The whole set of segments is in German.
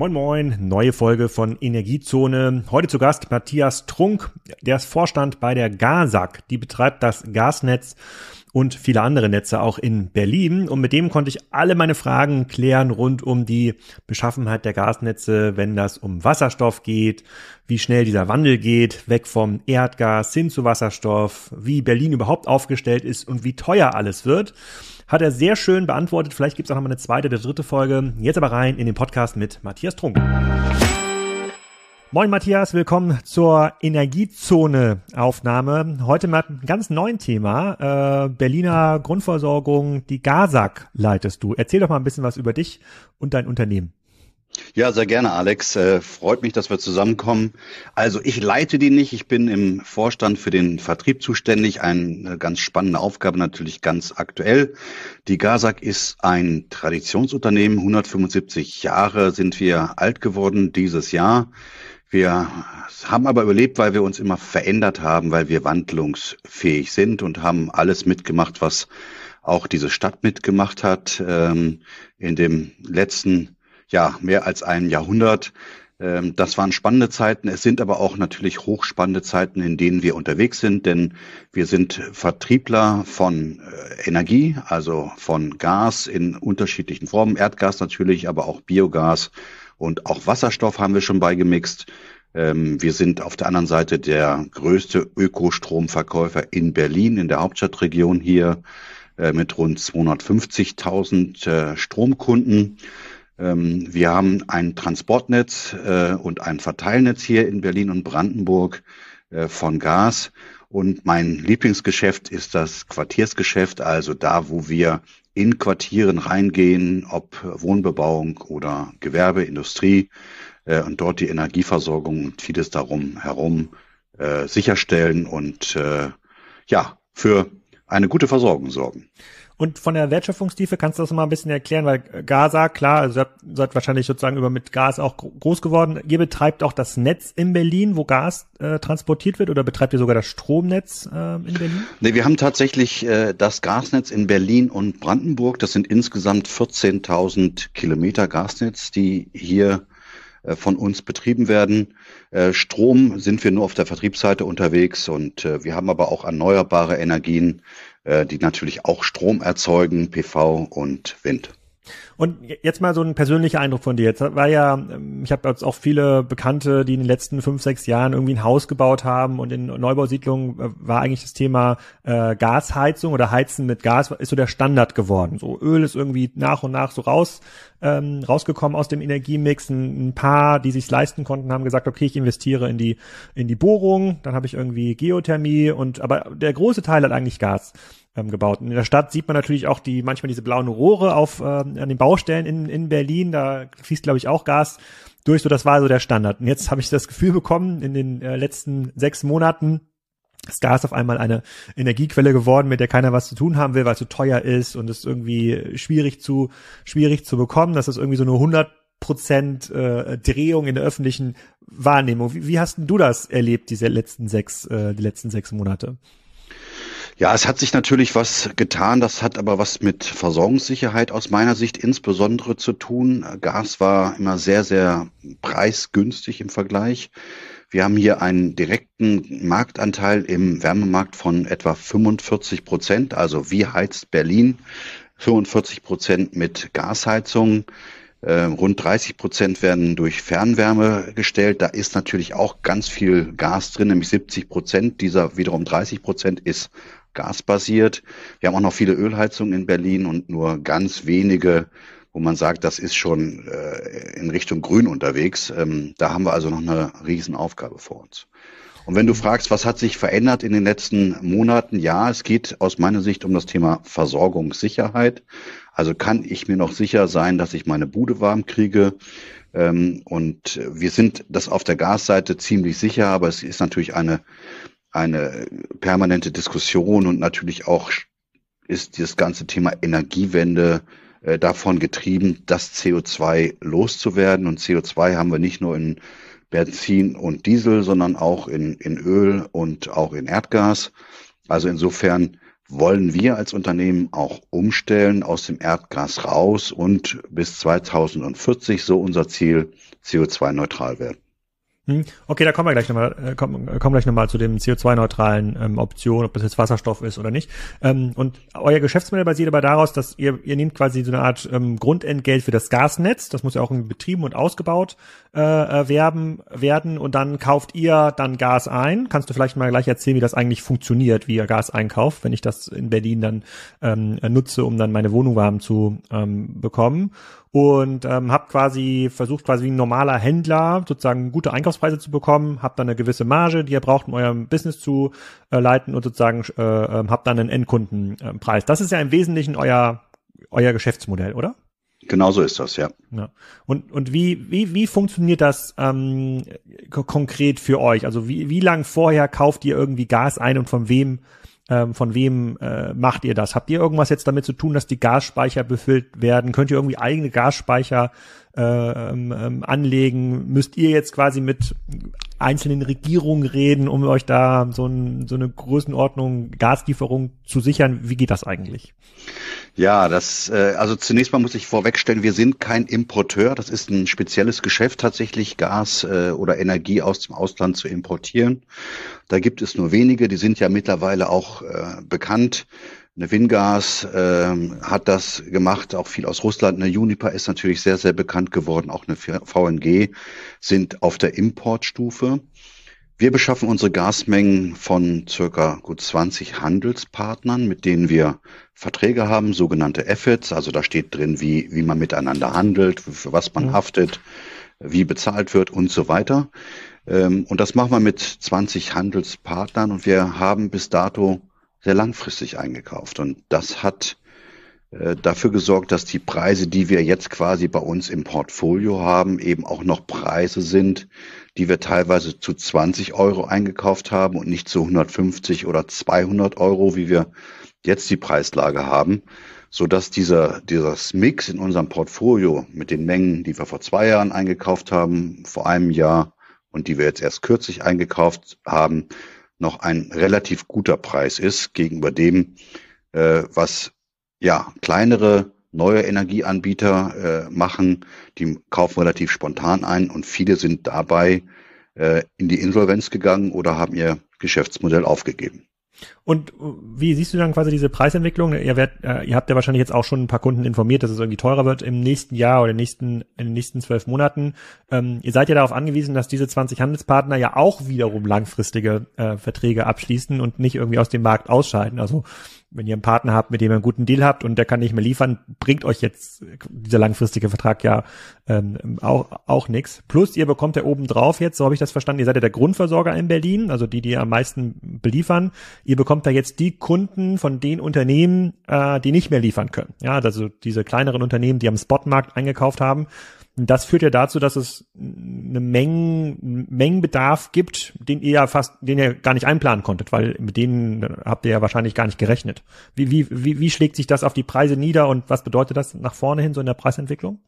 Moin Moin, neue Folge von Energiezone. Heute zu Gast Matthias Trunk, der ist Vorstand bei der GASAG. Die betreibt das Gasnetz und viele andere Netze auch in Berlin. Und mit dem konnte ich alle meine Fragen klären rund um die Beschaffenheit der Gasnetze, wenn das um Wasserstoff geht, wie schnell dieser Wandel geht, weg vom Erdgas hin zu Wasserstoff, wie Berlin überhaupt aufgestellt ist und wie teuer alles wird. Hat er sehr schön beantwortet. Vielleicht gibt es auch noch mal eine zweite oder dritte Folge. Jetzt aber rein in den Podcast mit Matthias Trunk. Moin Matthias, willkommen zur Energiezone-Aufnahme. Heute mit einem ganz neuen Thema. Äh, Berliner Grundversorgung, die GASAG leitest du. Erzähl doch mal ein bisschen was über dich und dein Unternehmen. Ja, sehr gerne, Alex. Äh, freut mich, dass wir zusammenkommen. Also ich leite die nicht. Ich bin im Vorstand für den Vertrieb zuständig. Eine ganz spannende Aufgabe, natürlich ganz aktuell. Die GASAG ist ein Traditionsunternehmen. 175 Jahre sind wir alt geworden dieses Jahr. Wir haben aber überlebt, weil wir uns immer verändert haben, weil wir wandlungsfähig sind und haben alles mitgemacht, was auch diese Stadt mitgemacht hat. Ähm, in dem letzten, ja, mehr als ein Jahrhundert. Ähm, das waren spannende Zeiten. Es sind aber auch natürlich hochspannende Zeiten, in denen wir unterwegs sind, denn wir sind Vertriebler von äh, Energie, also von Gas in unterschiedlichen Formen. Erdgas natürlich, aber auch Biogas und auch Wasserstoff haben wir schon beigemixt. Ähm, wir sind auf der anderen Seite der größte Ökostromverkäufer in Berlin, in der Hauptstadtregion hier, äh, mit rund 250.000 äh, Stromkunden. Ähm, wir haben ein Transportnetz äh, und ein Verteilnetz hier in Berlin und Brandenburg von Gas. Und mein Lieblingsgeschäft ist das Quartiersgeschäft, also da, wo wir in Quartieren reingehen, ob Wohnbebauung oder Gewerbe, Industrie äh, und dort die Energieversorgung und vieles darum herum äh, sicherstellen und äh, ja, für eine gute Versorgung sorgen. Und von der Wertschöpfungstiefe kannst du das mal ein bisschen erklären, weil Gaza, klar, also ihr seid wahrscheinlich sozusagen über mit Gas auch groß geworden. Ihr betreibt auch das Netz in Berlin, wo Gas äh, transportiert wird, oder betreibt ihr sogar das Stromnetz äh, in Berlin? Nee, wir haben tatsächlich äh, das Gasnetz in Berlin und Brandenburg. Das sind insgesamt 14.000 Kilometer Gasnetz, die hier äh, von uns betrieben werden. Äh, Strom sind wir nur auf der Vertriebsseite unterwegs und äh, wir haben aber auch erneuerbare Energien, die natürlich auch Strom erzeugen, PV und Wind. Und jetzt mal so ein persönlicher Eindruck von dir. Jetzt war ja, ähm, ich habe jetzt auch viele Bekannte, die in den letzten fünf, sechs Jahren irgendwie ein Haus gebaut haben und in Neubausiedlungen äh, war eigentlich das Thema äh, Gasheizung oder Heizen mit Gas ist so der Standard geworden. So Öl ist irgendwie nach und nach so raus ähm, rausgekommen aus dem Energiemix. Ein, ein paar, die sich leisten konnten, haben gesagt, okay, ich investiere in die in die Bohrung, dann habe ich irgendwie Geothermie und aber der große Teil hat eigentlich Gas ähm, gebaut. In der Stadt sieht man natürlich auch die manchmal diese blauen Rohre auf äh, an den Baustellen in, in Berlin. Da fließt, glaube ich, auch Gas durch. So, das war so der Standard. Und jetzt habe ich das Gefühl bekommen, in den äh, letzten sechs Monaten ist Gas auf einmal eine Energiequelle geworden, mit der keiner was zu tun haben will, weil es zu teuer ist und es irgendwie schwierig zu schwierig zu bekommen. Das ist irgendwie so eine 100 Prozent äh, Drehung in der öffentlichen Wahrnehmung. Wie, wie hast denn du das erlebt, diese letzten sechs, äh, die letzten sechs Monate? Ja, es hat sich natürlich was getan. Das hat aber was mit Versorgungssicherheit aus meiner Sicht insbesondere zu tun. Gas war immer sehr, sehr preisgünstig im Vergleich. Wir haben hier einen direkten Marktanteil im Wärmemarkt von etwa 45 Prozent. Also wie heizt Berlin? 45 Prozent mit Gasheizung. Äh, rund 30 Prozent werden durch Fernwärme gestellt. Da ist natürlich auch ganz viel Gas drin, nämlich 70 Prozent. Dieser wiederum 30 Prozent ist gasbasiert. Wir haben auch noch viele Ölheizungen in Berlin und nur ganz wenige, wo man sagt, das ist schon äh, in Richtung Grün unterwegs. Ähm, da haben wir also noch eine Riesenaufgabe vor uns. Und wenn du fragst, was hat sich verändert in den letzten Monaten? Ja, es geht aus meiner Sicht um das Thema Versorgungssicherheit. Also kann ich mir noch sicher sein, dass ich meine Bude warm kriege? Ähm, und wir sind das auf der Gasseite ziemlich sicher, aber es ist natürlich eine eine permanente Diskussion und natürlich auch ist das ganze Thema Energiewende äh, davon getrieben, das CO2 loszuwerden. Und CO2 haben wir nicht nur in Benzin und Diesel, sondern auch in, in Öl und auch in Erdgas. Also insofern wollen wir als Unternehmen auch umstellen aus dem Erdgas raus und bis 2040, so unser Ziel, CO2-neutral werden. Hm. Okay, da kommen wir gleich nochmal, äh, kommen, kommen gleich nochmal zu dem CO2-neutralen ähm, Option, ob das jetzt Wasserstoff ist oder nicht. Ähm, und euer Geschäftsmodell basiert aber daraus, dass ihr, ihr nehmt quasi so eine Art ähm, Grundentgelt für das Gasnetz, das muss ja auch betrieben und ausgebaut äh, äh, werden, werden und dann kauft ihr dann Gas ein. Kannst du vielleicht mal gleich erzählen, wie das eigentlich funktioniert, wie ihr Gas einkauft, wenn ich das in Berlin dann ähm, nutze, um dann meine Wohnung warm zu ähm, bekommen? Und ähm, habe quasi versucht, quasi wie ein normaler Händler sozusagen gute Einkaufspreise zu bekommen, habt dann eine gewisse Marge, die ihr braucht, um eurem Business zu äh, leiten und sozusagen äh, äh, habt dann einen Endkundenpreis. Das ist ja im Wesentlichen euer euer Geschäftsmodell, oder? Genau so ist das, ja. ja. Und, und wie, wie, wie funktioniert das ähm, konkret für euch? Also wie, wie lang vorher kauft ihr irgendwie Gas ein und von wem ähm, von wem äh, macht ihr das? Habt ihr irgendwas jetzt damit zu tun, dass die Gasspeicher befüllt werden? Könnt ihr irgendwie eigene Gasspeicher äh, ähm, ähm, anlegen? Müsst ihr jetzt quasi mit einzelnen Regierungen reden, um euch da so, ein, so eine Größenordnung Gaslieferung zu sichern? Wie geht das eigentlich? Ja, das äh, also zunächst mal muss ich vorwegstellen, wir sind kein Importeur. Das ist ein spezielles Geschäft tatsächlich, Gas äh, oder Energie aus dem Ausland zu importieren. Da gibt es nur wenige, die sind ja mittlerweile auch äh, bekannt. Eine Wingas äh, hat das gemacht, auch viel aus Russland. Eine Juniper ist natürlich sehr, sehr bekannt geworden. Auch eine VNG sind auf der Importstufe. Wir beschaffen unsere Gasmengen von circa gut 20 Handelspartnern, mit denen wir Verträge haben, sogenannte EFITs. Also da steht drin, wie, wie man miteinander handelt, für was man mhm. haftet, wie bezahlt wird und so weiter. Ähm, und das machen wir mit 20 Handelspartnern und wir haben bis dato sehr langfristig eingekauft. Und das hat äh, dafür gesorgt, dass die Preise, die wir jetzt quasi bei uns im Portfolio haben, eben auch noch Preise sind, die wir teilweise zu 20 Euro eingekauft haben und nicht zu 150 oder 200 Euro, wie wir jetzt die Preislage haben, so dass dieser, dieses Mix in unserem Portfolio mit den Mengen, die wir vor zwei Jahren eingekauft haben, vor einem Jahr und die wir jetzt erst kürzlich eingekauft haben, noch ein relativ guter Preis ist gegenüber dem, äh, was ja kleinere neue Energieanbieter äh, machen. Die kaufen relativ spontan ein und viele sind dabei äh, in die Insolvenz gegangen oder haben ihr Geschäftsmodell aufgegeben. Und wie siehst du dann quasi diese Preisentwicklung? Ihr, werdet, äh, ihr habt ja wahrscheinlich jetzt auch schon ein paar Kunden informiert, dass es irgendwie teurer wird im nächsten Jahr oder in den nächsten, in den nächsten zwölf Monaten. Ähm, ihr seid ja darauf angewiesen, dass diese 20 Handelspartner ja auch wiederum langfristige äh, Verträge abschließen und nicht irgendwie aus dem Markt ausscheiden. Also wenn ihr einen Partner habt, mit dem ihr einen guten Deal habt und der kann nicht mehr liefern, bringt euch jetzt dieser langfristige Vertrag ja ähm, auch, auch nichts. Plus ihr bekommt ja oben drauf jetzt, so habe ich das verstanden, ihr seid ja der Grundversorger in Berlin, also die, die am meisten beliefern. Ihr bekommt da jetzt die Kunden von den Unternehmen, äh, die nicht mehr liefern können. Ja, also diese kleineren Unternehmen, die am Spotmarkt eingekauft haben das führt ja dazu, dass es eine Mengen, Mengenbedarf gibt, den ihr ja fast, den ihr gar nicht einplanen konntet, weil mit denen habt ihr ja wahrscheinlich gar nicht gerechnet. Wie, wie, wie, wie schlägt sich das auf die Preise nieder und was bedeutet das nach vorne hin so in der Preisentwicklung?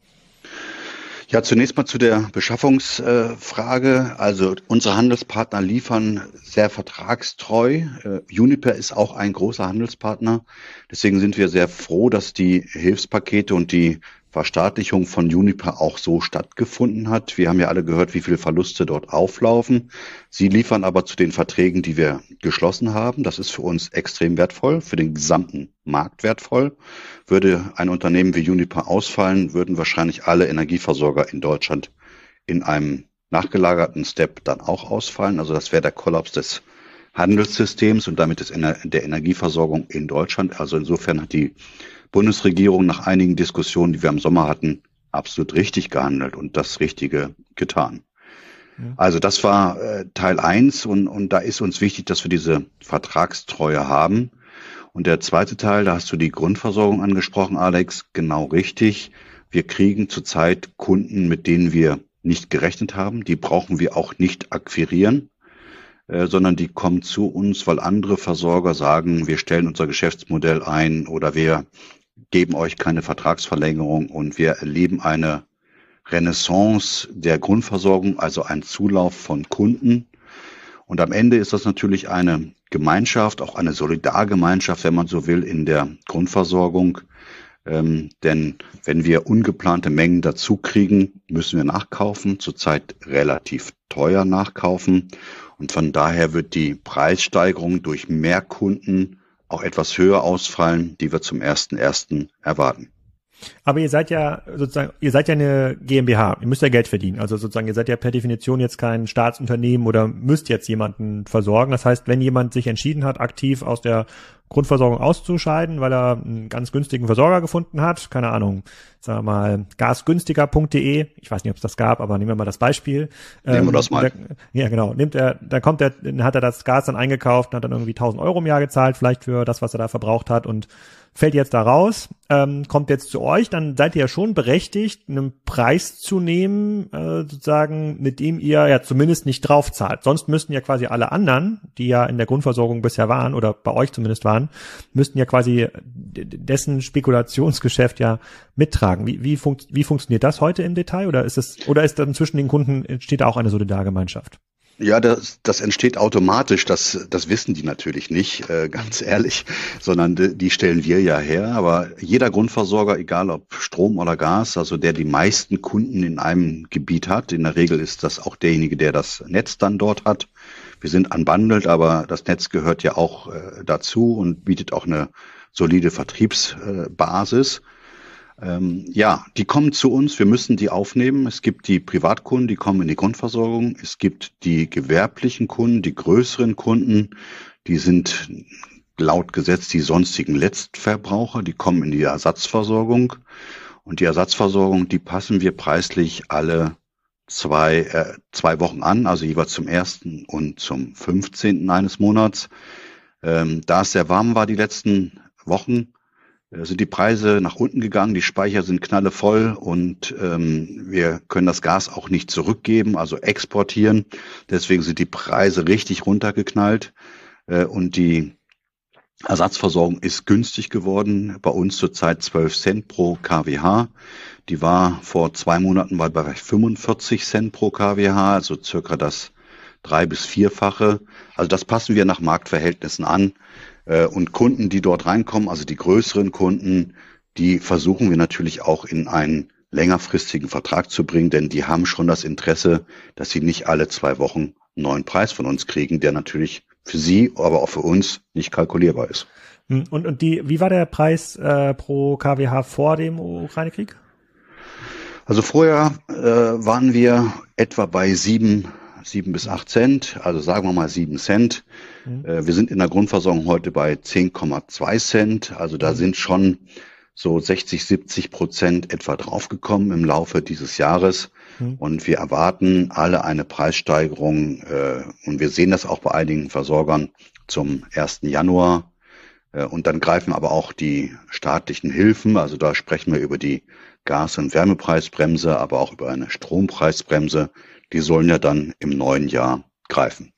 Ja, zunächst mal zu der Beschaffungsfrage. Also unsere Handelspartner liefern sehr vertragstreu. Äh, Uniper ist auch ein großer Handelspartner. Deswegen sind wir sehr froh, dass die Hilfspakete und die Verstaatlichung von Juniper auch so stattgefunden hat. Wir haben ja alle gehört, wie viele Verluste dort auflaufen. Sie liefern aber zu den Verträgen, die wir geschlossen haben. Das ist für uns extrem wertvoll, für den gesamten Markt wertvoll. Würde ein Unternehmen wie Juniper ausfallen, würden wahrscheinlich alle Energieversorger in Deutschland in einem nachgelagerten Step dann auch ausfallen. Also das wäre der Kollaps des Handelssystems und damit des, der Energieversorgung in Deutschland. Also insofern hat die Bundesregierung nach einigen Diskussionen, die wir im Sommer hatten, absolut richtig gehandelt und das Richtige getan. Also das war äh, Teil eins und, und da ist uns wichtig, dass wir diese Vertragstreue haben. Und der zweite Teil, da hast du die Grundversorgung angesprochen, Alex, genau richtig. Wir kriegen zurzeit Kunden, mit denen wir nicht gerechnet haben. Die brauchen wir auch nicht akquirieren, äh, sondern die kommen zu uns, weil andere Versorger sagen, wir stellen unser Geschäftsmodell ein oder wir geben euch keine Vertragsverlängerung und wir erleben eine Renaissance der Grundversorgung, also ein Zulauf von Kunden. Und am Ende ist das natürlich eine Gemeinschaft, auch eine Solidargemeinschaft, wenn man so will, in der Grundversorgung. Ähm, denn wenn wir ungeplante Mengen dazu kriegen, müssen wir nachkaufen, zurzeit relativ teuer nachkaufen. Und von daher wird die Preissteigerung durch mehr Kunden auch etwas höher ausfallen, die wir zum ersten ersten erwarten. Aber ihr seid ja sozusagen, ihr seid ja eine GmbH, ihr müsst ja Geld verdienen. Also sozusagen, ihr seid ja per Definition jetzt kein Staatsunternehmen oder müsst jetzt jemanden versorgen. Das heißt, wenn jemand sich entschieden hat, aktiv aus der Grundversorgung auszuscheiden, weil er einen ganz günstigen Versorger gefunden hat, keine Ahnung, sagen wir mal, gasgünstiger.de, ich weiß nicht, ob es das gab, aber nehmen wir mal das Beispiel. Nehmen wir das ähm, mal. Der, ja, genau, nimmt er, da kommt er, hat er das Gas dann eingekauft, hat dann irgendwie 1000 Euro im Jahr gezahlt, vielleicht für das, was er da verbraucht hat und fällt jetzt da raus, ähm, kommt jetzt zu euch, dann seid ihr ja schon berechtigt, einen Preis zu nehmen, äh, sozusagen, mit dem ihr ja zumindest nicht drauf zahlt. Sonst müssten ja quasi alle anderen, die ja in der Grundversorgung bisher waren oder bei euch zumindest waren, müssten ja quasi dessen Spekulationsgeschäft ja mittragen. Wie, wie, funkt, wie funktioniert das heute im Detail oder ist es oder ist dann zwischen den Kunden entsteht auch eine Solidargemeinschaft? Ja, das, das entsteht automatisch. Das, das wissen die natürlich nicht, äh, ganz ehrlich, sondern die, die stellen wir ja her. Aber jeder Grundversorger, egal ob Strom oder Gas, also der die meisten Kunden in einem Gebiet hat, in der Regel ist das auch derjenige, der das Netz dann dort hat. Wir sind unbundled, aber das Netz gehört ja auch äh, dazu und bietet auch eine solide Vertriebsbasis. Äh, ähm, ja, die kommen zu uns, wir müssen die aufnehmen. Es gibt die Privatkunden, die kommen in die Grundversorgung. Es gibt die gewerblichen Kunden, die größeren Kunden, die sind laut Gesetz die sonstigen Letztverbraucher, die kommen in die Ersatzversorgung. Und die Ersatzversorgung, die passen wir preislich alle zwei, äh, zwei Wochen an, also jeweils zum ersten und zum 15. eines Monats. Ähm, da es sehr warm war die letzten Wochen, äh, sind die Preise nach unten gegangen, die Speicher sind knallevoll und ähm, wir können das Gas auch nicht zurückgeben, also exportieren. Deswegen sind die Preise richtig runtergeknallt äh, und die Ersatzversorgung ist günstig geworden. Bei uns zurzeit 12 Cent pro kWh. Die war vor zwei Monaten bei 45 Cent pro kWh, also circa das drei- bis vierfache. Also das passen wir nach Marktverhältnissen an. Äh, und Kunden, die dort reinkommen, also die größeren Kunden, die versuchen wir natürlich auch in einen längerfristigen Vertrag zu bringen, denn die haben schon das Interesse, dass sie nicht alle zwei Wochen einen neuen Preis von uns kriegen, der natürlich für sie, aber auch für uns nicht kalkulierbar ist. Hm, und, und die, wie war der Preis äh, pro KWH vor dem Ukraine-Krieg? Also vorher äh, waren wir etwa bei sieben sieben bis acht Cent, also sagen wir mal sieben Cent. Mhm. Äh, wir sind in der Grundversorgung heute bei 10,2 Cent, also da mhm. sind schon so 60, 70 Prozent etwa draufgekommen im Laufe dieses Jahres. Mhm. Und wir erwarten alle eine Preissteigerung. Äh, und wir sehen das auch bei einigen Versorgern zum 1. Januar. Äh, und dann greifen aber auch die staatlichen Hilfen. Also da sprechen wir über die Gas- und Wärmepreisbremse, aber auch über eine Strompreisbremse die sollen ja dann im neuen Jahr greifen.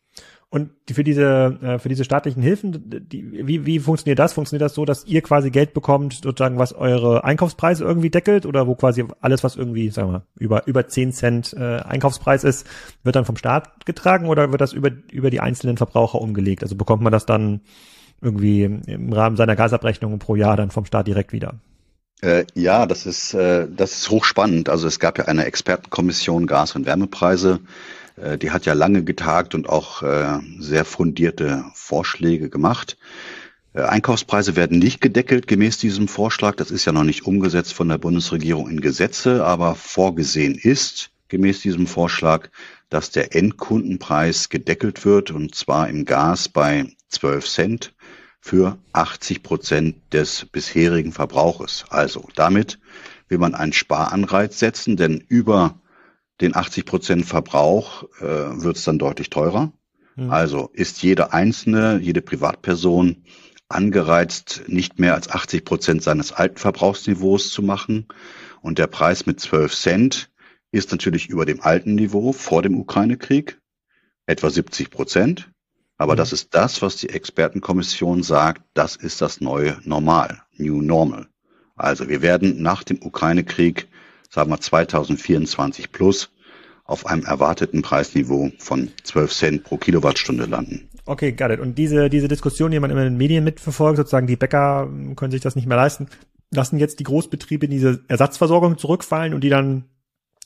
Und für diese, äh, für diese staatlichen Hilfen, die, wie, wie funktioniert das? Funktioniert das so, dass ihr quasi Geld bekommt, sozusagen, was eure Einkaufspreise irgendwie deckelt oder wo quasi alles, was irgendwie, sagen wir, über, über 10 Cent äh, Einkaufspreis ist, wird dann vom Staat getragen oder wird das über, über die einzelnen Verbraucher umgelegt? Also bekommt man das dann irgendwie im Rahmen seiner Gasabrechnung pro Jahr dann vom Staat direkt wieder? Äh, ja, das ist, äh, das ist hochspannend. Also es gab ja eine Expertenkommission Gas- und Wärmepreise. Äh, die hat ja lange getagt und auch äh, sehr fundierte Vorschläge gemacht. Äh, Einkaufspreise werden nicht gedeckelt gemäß diesem Vorschlag. Das ist ja noch nicht umgesetzt von der Bundesregierung in Gesetze, aber vorgesehen ist gemäß diesem Vorschlag, dass der Endkundenpreis gedeckelt wird und zwar im Gas bei 12 Cent für 80 Prozent des bisherigen Verbrauches. Also damit will man einen Sparanreiz setzen, denn über den 80 Prozent Verbrauch äh, wird es dann deutlich teurer. Mhm. Also ist jede einzelne, jede Privatperson angereizt, nicht mehr als 80 Prozent seines alten Verbrauchsniveaus zu machen. Und der Preis mit 12 Cent ist natürlich über dem alten Niveau vor dem Ukraine-Krieg, etwa 70 Prozent. Aber mhm. das ist das, was die Expertenkommission sagt, das ist das neue Normal, New Normal. Also wir werden nach dem Ukraine-Krieg, sagen wir 2024 plus, auf einem erwarteten Preisniveau von 12 Cent pro Kilowattstunde landen. Okay, got it. Und diese, diese Diskussion, die man immer in den Medien mitverfolgt, sozusagen die Bäcker können sich das nicht mehr leisten, lassen jetzt die Großbetriebe in diese Ersatzversorgung zurückfallen und die dann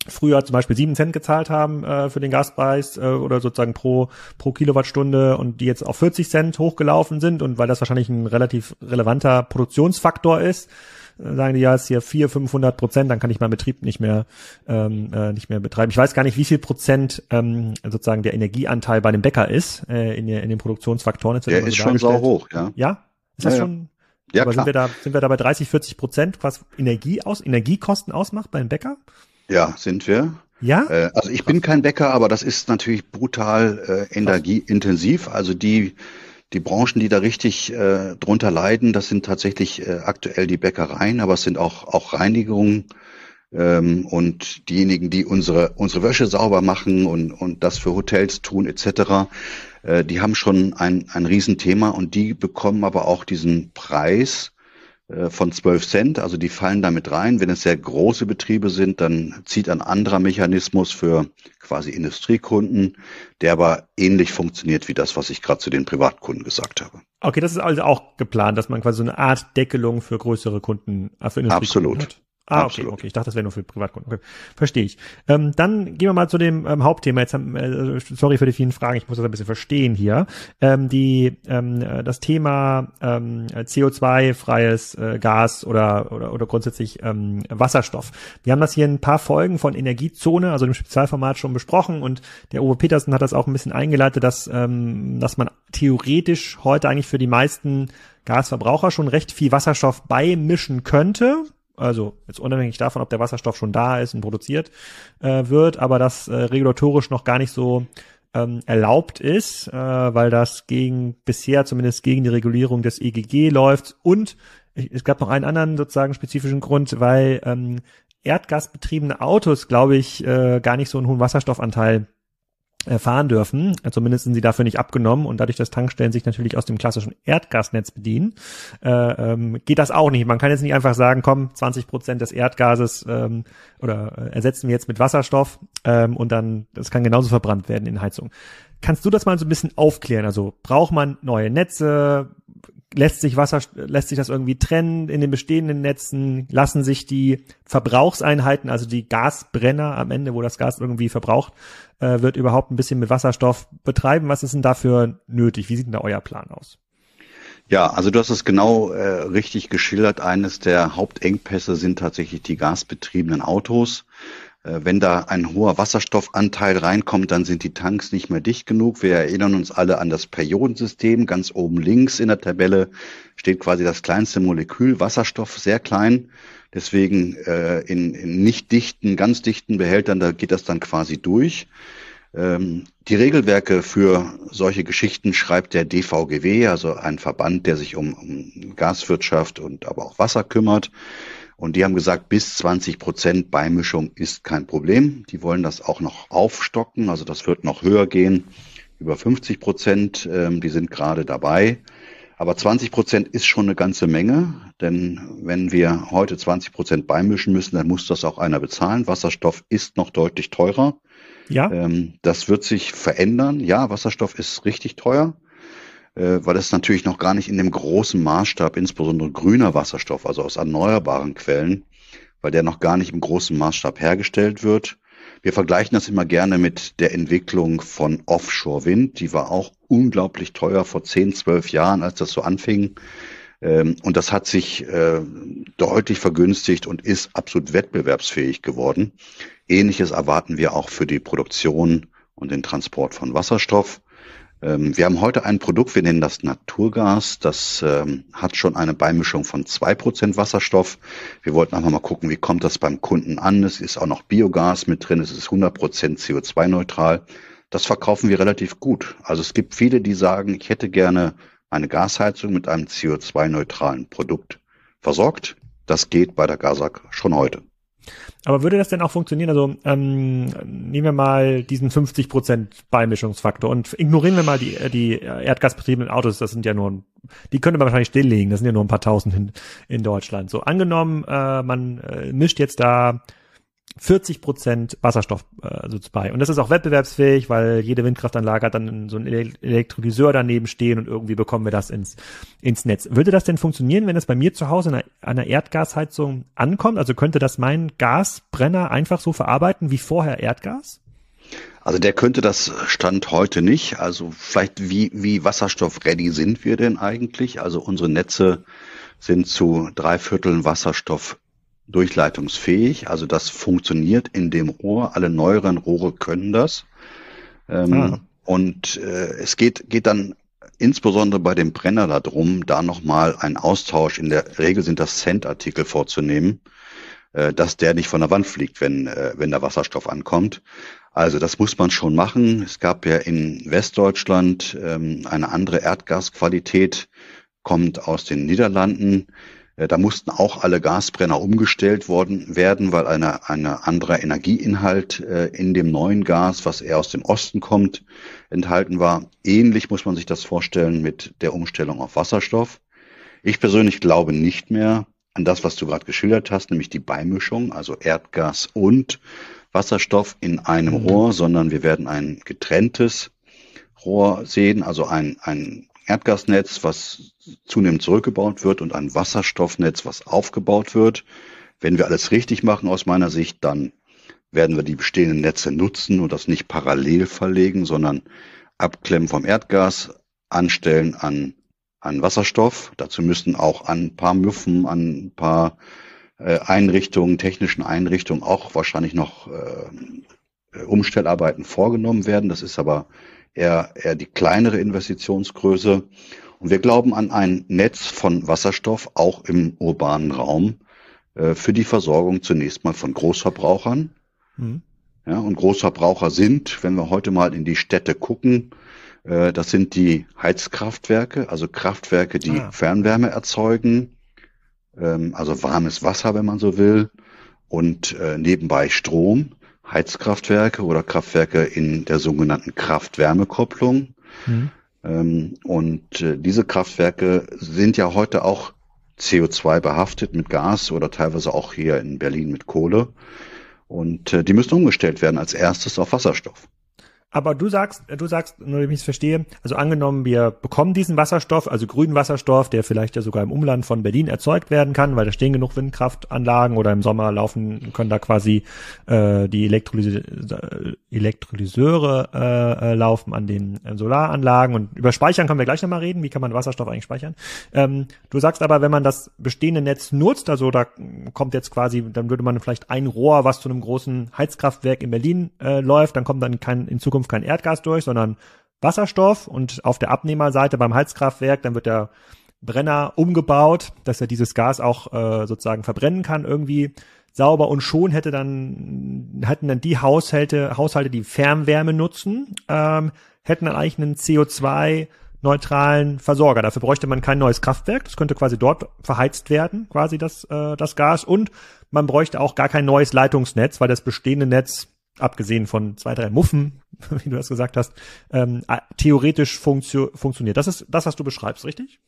früher zum Beispiel sieben Cent gezahlt haben äh, für den Gaspreis äh, oder sozusagen pro pro Kilowattstunde und die jetzt auf 40 Cent hochgelaufen sind und weil das wahrscheinlich ein relativ relevanter Produktionsfaktor ist, sagen die ja, ist hier vier 500 Prozent, dann kann ich meinen Betrieb nicht mehr ähm, äh, nicht mehr betreiben. Ich weiß gar nicht, wie viel Prozent ähm, sozusagen der Energieanteil bei dem Bäcker ist äh, in, in den Produktionsfaktoren. Der ist so schon sau hoch, ja. Ja, ist das ja, schon? Ja, aber klar. sind wir da sind wir da bei 30, 40 Prozent, was Energie aus Energiekosten ausmacht beim Bäcker? Ja, sind wir. Ja? Äh, also ich bin kein Bäcker, aber das ist natürlich brutal äh, energieintensiv. Also die, die Branchen, die da richtig äh, drunter leiden, das sind tatsächlich äh, aktuell die Bäckereien, aber es sind auch, auch Reinigungen ähm, und diejenigen, die unsere, unsere Wäsche sauber machen und, und das für Hotels tun etc., äh, die haben schon ein, ein Riesenthema und die bekommen aber auch diesen Preis von 12 Cent, also die fallen damit rein. Wenn es sehr große Betriebe sind, dann zieht ein anderer Mechanismus für quasi Industriekunden, der aber ähnlich funktioniert wie das, was ich gerade zu den Privatkunden gesagt habe. Okay, das ist also auch geplant, dass man quasi so eine Art Deckelung für größere Kunden, äh, für Absolut. Hat. Ah, okay, okay. Ich dachte, das wäre nur für Privatkunden. Okay. Verstehe ich. Ähm, dann gehen wir mal zu dem ähm, Hauptthema. Jetzt haben, äh, sorry für die vielen Fragen, ich muss das ein bisschen verstehen hier. Ähm, die, ähm, äh, das Thema ähm, CO2-freies äh, Gas oder, oder, oder grundsätzlich ähm, Wasserstoff. Wir haben das hier in ein paar Folgen von Energiezone, also dem Spezialformat schon besprochen und der Uwe Petersen hat das auch ein bisschen eingeleitet, dass, ähm, dass man theoretisch heute eigentlich für die meisten Gasverbraucher schon recht viel Wasserstoff beimischen könnte also jetzt unabhängig davon, ob der Wasserstoff schon da ist und produziert äh, wird, aber das äh, regulatorisch noch gar nicht so ähm, erlaubt ist, äh, weil das gegen bisher zumindest gegen die Regulierung des EGG läuft. Und es gab noch einen anderen sozusagen spezifischen Grund, weil ähm, erdgasbetriebene Autos, glaube ich, äh, gar nicht so einen hohen Wasserstoffanteil fahren dürfen. Zumindest sind sie dafür nicht abgenommen und dadurch, dass Tankstellen sich natürlich aus dem klassischen Erdgasnetz bedienen, äh, ähm, geht das auch nicht. Man kann jetzt nicht einfach sagen, komm, 20 Prozent des Erdgases ähm, oder äh, ersetzen wir jetzt mit Wasserstoff ähm, und dann, das kann genauso verbrannt werden in Heizung. Kannst du das mal so ein bisschen aufklären? Also braucht man neue Netze? Lässt sich Wasser, lässt sich das irgendwie trennen in den bestehenden Netzen? Lassen sich die Verbrauchseinheiten, also die Gasbrenner am Ende, wo das Gas irgendwie verbraucht äh, wird, überhaupt ein bisschen mit Wasserstoff betreiben? Was ist denn dafür nötig? Wie sieht denn da euer Plan aus? Ja, also du hast es genau äh, richtig geschildert. Eines der Hauptengpässe sind tatsächlich die gasbetriebenen Autos. Äh, wenn da ein hoher Wasserstoffanteil reinkommt, dann sind die Tanks nicht mehr dicht genug. Wir erinnern uns alle an das Periodensystem. Ganz oben links in der Tabelle steht quasi das kleinste Molekül Wasserstoff, sehr klein. Deswegen äh, in, in nicht dichten, ganz dichten Behältern, da geht das dann quasi durch. Ähm, die Regelwerke für solche Geschichten schreibt der DVGW, also ein Verband, der sich um, um Gaswirtschaft und aber auch Wasser kümmert. Und die haben gesagt, bis 20 Prozent Beimischung ist kein Problem. Die wollen das auch noch aufstocken, also das wird noch höher gehen, über 50 Prozent. Ähm, die sind gerade dabei. Aber 20 Prozent ist schon eine ganze Menge, denn wenn wir heute 20 Prozent beimischen müssen, dann muss das auch einer bezahlen. Wasserstoff ist noch deutlich teurer. Ja. Ähm, das wird sich verändern. Ja, Wasserstoff ist richtig teuer weil es natürlich noch gar nicht in dem großen Maßstab, insbesondere grüner Wasserstoff, also aus erneuerbaren Quellen, weil der noch gar nicht im großen Maßstab hergestellt wird. Wir vergleichen das immer gerne mit der Entwicklung von Offshore-Wind. Die war auch unglaublich teuer vor 10, 12 Jahren, als das so anfing. Ähm, und das hat sich äh, deutlich vergünstigt und ist absolut wettbewerbsfähig geworden. Ähnliches erwarten wir auch für die Produktion und den Transport von Wasserstoff. Ähm, wir haben heute ein Produkt, wir nennen das Naturgas. Das ähm, hat schon eine Beimischung von zwei Prozent Wasserstoff. Wir wollten einfach mal gucken, wie kommt das beim Kunden an. Es ist auch noch Biogas mit drin, es ist 100 Prozent CO2-neutral. Das verkaufen wir relativ gut. Also es gibt viele, die sagen, ich hätte gerne eine Gasheizung mit einem CO2-neutralen Produkt versorgt. Das geht bei der Gasak schon heute. Aber würde das denn auch funktionieren? Also ähm, nehmen wir mal diesen 50% Beimischungsfaktor und ignorieren wir mal die, die erdgasbetriebenen Autos, das sind ja nur, die könnte man wahrscheinlich stilllegen, das sind ja nur ein paar tausend in, in Deutschland. So angenommen, äh, man äh, mischt jetzt da 40 Prozent Wasserstoff äh, also bei. Und das ist auch wettbewerbsfähig, weil jede Windkraftanlage hat dann so einen Elektrolyseur daneben stehen und irgendwie bekommen wir das ins, ins Netz. Würde das denn funktionieren, wenn es bei mir zu Hause an einer Erdgasheizung ankommt? Also könnte das mein Gasbrenner einfach so verarbeiten wie vorher Erdgas? Also der könnte das Stand heute nicht. Also vielleicht wie, wie wasserstoff-ready sind wir denn eigentlich? Also unsere Netze sind zu drei Vierteln Wasserstoff durchleitungsfähig. Also das funktioniert in dem Rohr. Alle neueren Rohre können das. Ähm, ah. Und äh, es geht, geht dann insbesondere bei dem Brenner darum, da nochmal einen Austausch, in der Regel sind das Cent-Artikel vorzunehmen, äh, dass der nicht von der Wand fliegt, wenn, äh, wenn der Wasserstoff ankommt. Also das muss man schon machen. Es gab ja in Westdeutschland ähm, eine andere Erdgasqualität, kommt aus den Niederlanden. Äh, da mussten auch alle Gasbrenner umgestellt worden werden, weil eine, eine andere Energieinhalt äh, in dem neuen Gas, was eher aus dem Osten kommt, enthalten war. Ähnlich muss man sich das vorstellen mit der Umstellung auf Wasserstoff. Ich persönlich glaube nicht mehr an das, was du gerade geschildert hast, nämlich die Beimischung, also Erdgas und Wasserstoff in einem mhm. Rohr, sondern wir werden ein getrenntes Rohr sehen, also ein, ein Erdgasnetz, was zunehmend zurückgebaut wird und ein Wasserstoffnetz, was aufgebaut wird. Wenn wir alles richtig machen aus meiner Sicht, dann werden wir die bestehenden Netze nutzen und das nicht parallel verlegen, sondern abklemmen vom Erdgas, anstellen an, an Wasserstoff. Dazu müssten auch an ein paar Müffen, an ein paar äh, Einrichtungen, technischen Einrichtungen auch wahrscheinlich noch äh, Umstellarbeiten vorgenommen werden. Das ist aber eher, eher die kleinere Investitionsgröße. Und wir glauben an ein Netz von Wasserstoff auch im urbanen Raum äh, für die Versorgung zunächst mal von Großverbrauchern. Mhm. Ja, und Großverbraucher sind, wenn wir heute mal in die Städte gucken, äh, das sind die Heizkraftwerke, also Kraftwerke, die ah. Fernwärme erzeugen, ähm, also warmes Wasser, wenn man so will, und äh, nebenbei Strom. Heizkraftwerke oder Kraftwerke in der sogenannten Kraft-Wärme-Kopplung. Mhm. Ähm, und äh, diese Kraftwerke sind ja heute auch CO2 behaftet mit Gas oder teilweise auch hier in Berlin mit Kohle. Und äh, die müssen umgestellt werden als erstes auf Wasserstoff. Aber du sagst, du sagst, nur damit ich es verstehe, also angenommen, wir bekommen diesen Wasserstoff, also grünen Wasserstoff, der vielleicht ja sogar im Umland von Berlin erzeugt werden kann, weil da stehen genug Windkraftanlagen oder im Sommer laufen, können da quasi äh, die Elektrolyse, Elektrolyseure äh, äh, laufen an den äh, Solaranlagen. Und über Speichern können wir gleich nochmal reden, wie kann man Wasserstoff eigentlich speichern. Ähm, du sagst aber, wenn man das bestehende Netz nutzt, also da kommt jetzt quasi, dann würde man vielleicht ein Rohr, was zu einem großen Heizkraftwerk in Berlin äh, läuft, dann kommt dann kein in Zukunft kein Erdgas durch, sondern Wasserstoff. Und auf der Abnehmerseite beim Heizkraftwerk, dann wird der Brenner umgebaut, dass er dieses Gas auch äh, sozusagen verbrennen kann irgendwie sauber und schon hätte dann hätten dann die Haushalte Haushalte die Fernwärme nutzen ähm, hätten dann eigentlich einen CO2 neutralen Versorger. Dafür bräuchte man kein neues Kraftwerk. Das könnte quasi dort verheizt werden, quasi das, äh, das Gas. Und man bräuchte auch gar kein neues Leitungsnetz, weil das bestehende Netz abgesehen von zwei, drei Muffen, wie du das gesagt hast, ähm, theoretisch funktio funktioniert. Das ist das, was du beschreibst, richtig?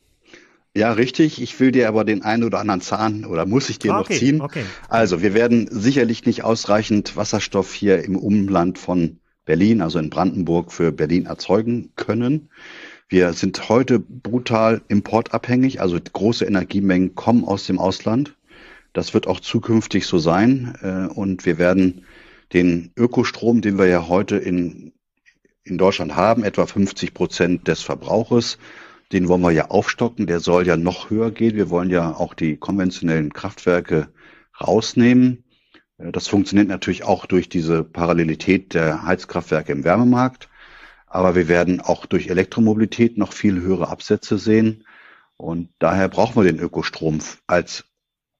Ja, richtig. Ich will dir aber den einen oder anderen Zahn oder muss ich dir ah, okay, noch ziehen. Okay. Also, wir werden sicherlich nicht ausreichend Wasserstoff hier im Umland von Berlin, also in Brandenburg, für Berlin erzeugen können. Wir sind heute brutal importabhängig, also große Energiemengen kommen aus dem Ausland. Das wird auch zukünftig so sein. Äh, und wir werden den Ökostrom, den wir ja heute in, in Deutschland haben, etwa 50 Prozent des Verbrauches, den wollen wir ja aufstocken, der soll ja noch höher gehen. Wir wollen ja auch die konventionellen Kraftwerke rausnehmen. Äh, das funktioniert natürlich auch durch diese Parallelität der Heizkraftwerke im Wärmemarkt. Aber wir werden auch durch Elektromobilität noch viel höhere Absätze sehen. Und daher brauchen wir den Ökostrom als